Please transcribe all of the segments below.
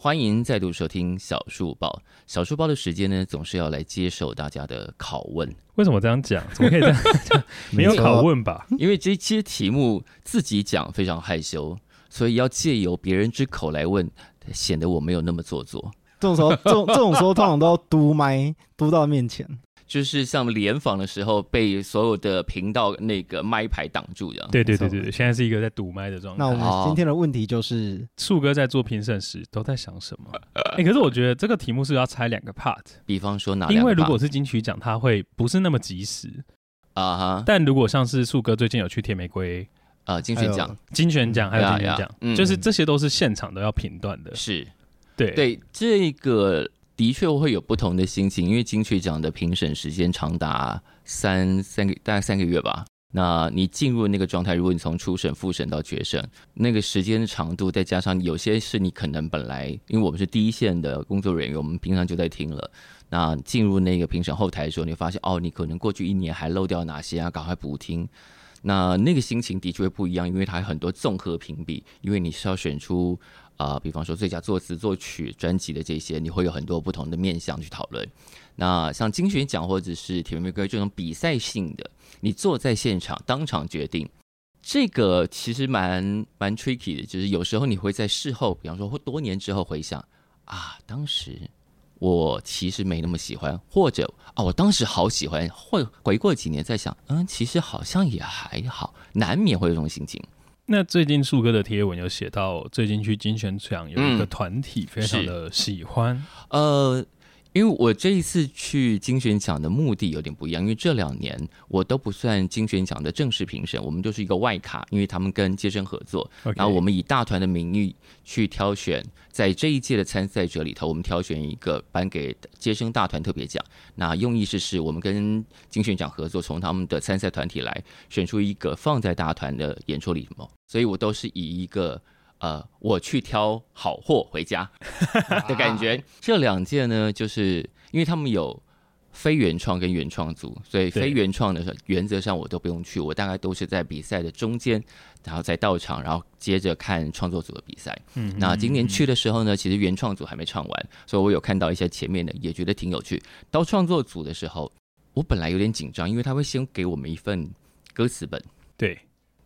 欢迎再度收听小树包。小树包的时间呢，总是要来接受大家的拷问。为什么这样讲？怎么可以这样讲？没有拷问吧？因为这些题目自己讲非常害羞，所以要借由别人之口来问，显得我没有那么做作。这种时候，这种这种时候通常都要嘟麦，嘟到面前。就是像联访的时候，被所有的频道那个麦牌挡住这样。对对对对对，现在是一个在堵麦的状态。那我们今天的问题就是，树哥在做评审时都在想什么？哎、欸，可是我觉得这个题目是要拆两个 part，比方说哪两个因为如果是金曲奖，它会不是那么及时啊哈。但如果像是树哥最近有去铁玫瑰啊金选奖、金选奖还有金选奖，嗯，就是这些都是现场都要评断的。是，对对，这个。的确会有不同的心情，因为金曲奖的评审时间长达三三个大概三个月吧。那你进入那个状态，如果你从初审、复审到决审，那个时间长度，再加上有些是你可能本来，因为我们是第一线的工作人员，我们平常就在听了。那进入那个评审后台的时候，你发现哦，你可能过去一年还漏掉哪些啊？赶快补听。那那个心情的确会不一样，因为它有很多综合评比，因为你是要选出。啊、比方说最佳作词作曲专辑的这些，你会有很多不同的面向去讨论。那像金曲奖或者是铁玫瑰这种比赛性的，你坐在现场当场决定，这个其实蛮蛮 tricky 的。就是有时候你会在事后，比方说或多年之后回想啊，当时我其实没那么喜欢，或者啊，我当时好喜欢，会回过几年再想，嗯，其实好像也还好，难免会有这种心情。那最近树哥的贴文有写到，最近去金选奖有一个团体非常的喜欢，呃。因为我这一次去金选奖的目的有点不一样，因为这两年我都不算金选奖的正式评审，我们就是一个外卡，因为他们跟街声合作.然后我们以大团的名义去挑选，在这一届的参赛者里头，我们挑选一个颁给街声大团特别奖。那用意是是我们跟金选奖合作，从他们的参赛团体来选出一个放在大团的演出里头，所以我都是以一个。呃，我去挑好货回家 的感觉。这两届呢，就是因为他们有非原创跟原创组，所以非原创的时候，原则上我都不用去，我大概都是在比赛的中间，然后再到场，然后接着看创作组的比赛。嗯，那今年去的时候呢，其实原创组还没唱完，所以我有看到一些前面的，也觉得挺有趣。到创作组的时候，我本来有点紧张，因为他会先给我们一份歌词本。对。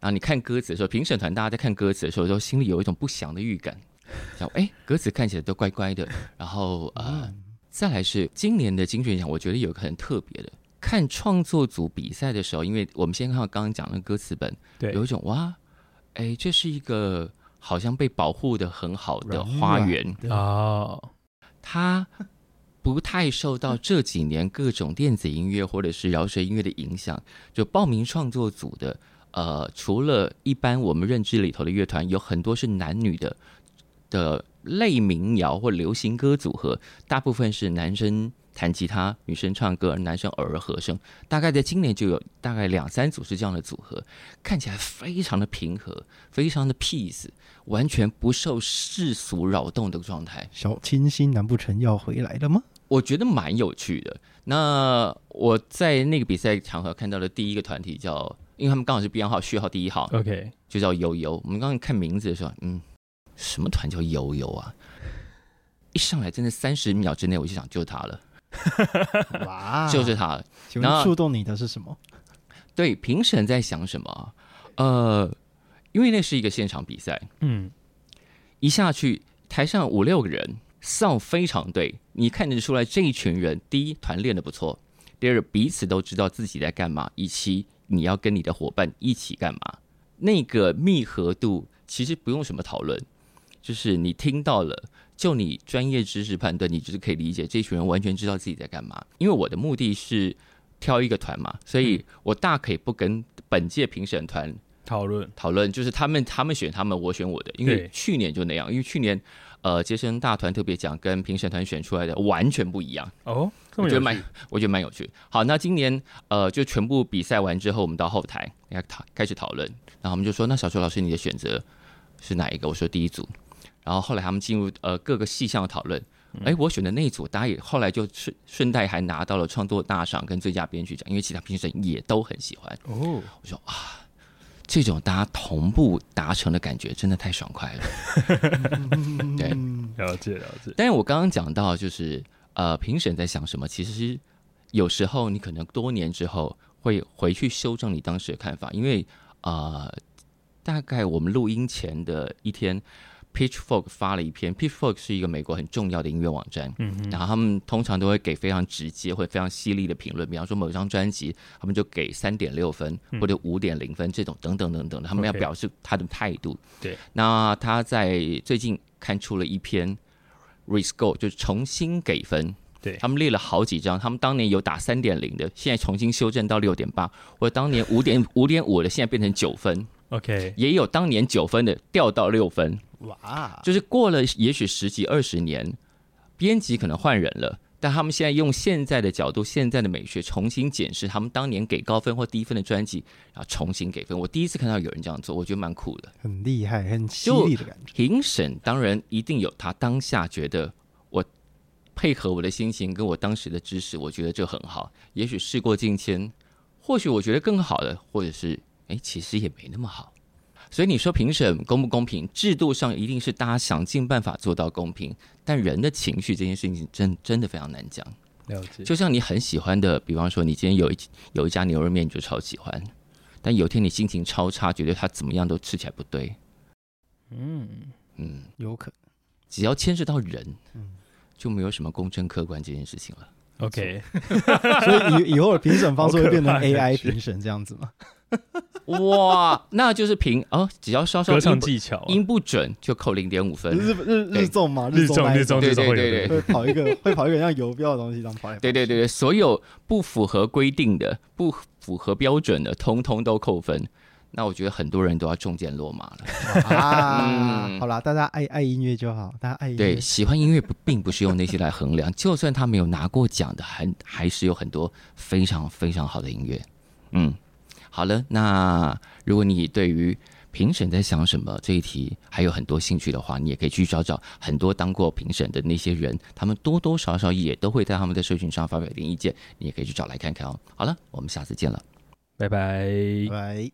然后你看歌词的时候，评审团大家在看歌词的时候，都心里有一种不祥的预感，想哎，歌词看起来都乖乖的。然后呃，再来是今年的金曲奖，我觉得有一个很特别的，看创作组比赛的时候，因为我们先看到刚刚讲的歌词本，对，有一种哇，哎，这是一个好像被保护的很好的花园哦，它不太受到这几年各种电子音乐或者是饶舌音乐的影响，就报名创作组的。呃，除了一般我们认知里头的乐团，有很多是男女的的类民谣或流行歌组合，大部分是男生弹吉他，女生唱歌，男生偶尔和声。大概在今年就有大概两三组是这样的组合，看起来非常的平和，非常的 peace，完全不受世俗扰动的状态。小清新，难不成要回来了吗？我觉得蛮有趣的。那我在那个比赛场合看到的第一个团体叫。因为他们刚好是编号序号第一号，OK，就叫悠悠。我们刚刚看名字的时候，嗯，什么团叫悠悠啊？一上来真的三十秒之内我就想救他了，哇，就是他了。然后触动你的是什么？对，评审在想什么？呃，因为那是一个现场比赛，嗯，一下去台上五六个人，sound 非常对，你看得出来这一群人，第一团练的不错，第二彼此都知道自己在干嘛，以及。你要跟你的伙伴一起干嘛？那个密合度其实不用什么讨论，就是你听到了，就你专业知识判断，你就是可以理解这群人完全知道自己在干嘛。因为我的目的是挑一个团嘛，所以我大可以不跟本届评审团讨论讨论，就是他们他们选他们，我选我的。因为去年就那样，因为去年。呃，杰森大团特别奖跟评审团选出来的完全不一样哦，我觉得蛮，我觉得蛮有趣。好，那今年呃，就全部比赛完之后，我们到后台来讨开始讨论，然后我们就说，那小邱老师你的选择是哪一个？我说第一组。然后后来他们进入呃各个细项的讨论，哎，我选的那一组，大家也后来就顺顺带还拿到了创作大赏跟最佳编剧奖，因为其他评审也都很喜欢。哦，我说啊，这种大家同步达成的感觉真的太爽快了。对，了解了解。但是我刚刚讲到就是呃，评审在想什么？其实有时候你可能多年之后会回去修正你当时的看法，因为啊、呃，大概我们录音前的一天。Pitchfork 发了一篇，Pitchfork 是一个美国很重要的音乐网站，嗯，然后他们通常都会给非常直接或非常犀利的评论，比方说某张专辑，他们就给三点六分或者五点零分这种等等等等的，他们要表示他的态度。对，那他在最近刊出了一篇 Rescore，就是重新给分。对，他们列了好几张，他们当年有打三点零的，现在重新修正到六点八，或者当年五点五点五的，现在变成九分。OK，也有当年九分的掉到六分。哇，就是过了也许十几二十年，编辑可能换人了，但他们现在用现在的角度、现在的美学重新检视他们当年给高分或低分的专辑，然后重新给分。我第一次看到有人这样做，我觉得蛮酷的，很厉害、很犀利的感觉。评审当然一定有他当下觉得我配合我的心情跟我当时的知识，我觉得这很好。也许事过境迁，或许我觉得更好的，或者是哎，其实也没那么好。所以你说评审公不公平？制度上一定是大家想尽办法做到公平，但人的情绪这件事情真真的非常难讲。了解。就像你很喜欢的，比方说你今天有一有一家牛肉面，你就超喜欢，但有一天你心情超差，觉得它怎么样都吃起来不对。嗯嗯，有可能。只要牵涉到人，嗯，就没有什么公正客观这件事情了。OK。所以以以后的评审方式会变成 AI 评审这样子吗？哇，那就是凭哦，只要稍稍音歌唱技巧、啊、音不准就扣零点五分。日日日综嘛，日综日综对对对对，会跑一个 会跑一个像游标的东西这样跑。对对对对，所有不符合规定的、不符合标准的，通通都扣分。那我觉得很多人都要中箭落马了啊！嗯、好啦，大家爱爱音乐就好，大家爱音乐。对，喜欢音乐不并不是用那些来衡量，就算他没有拿过奖的，还还是有很多非常非常好的音乐。嗯。好了，那如果你对于评审在想什么这一题还有很多兴趣的话，你也可以去找找很多当过评审的那些人，他们多多少少也都会在他们的社群上发表一点意见，你也可以去找来看看哦。好了，我们下次见了，拜拜，拜。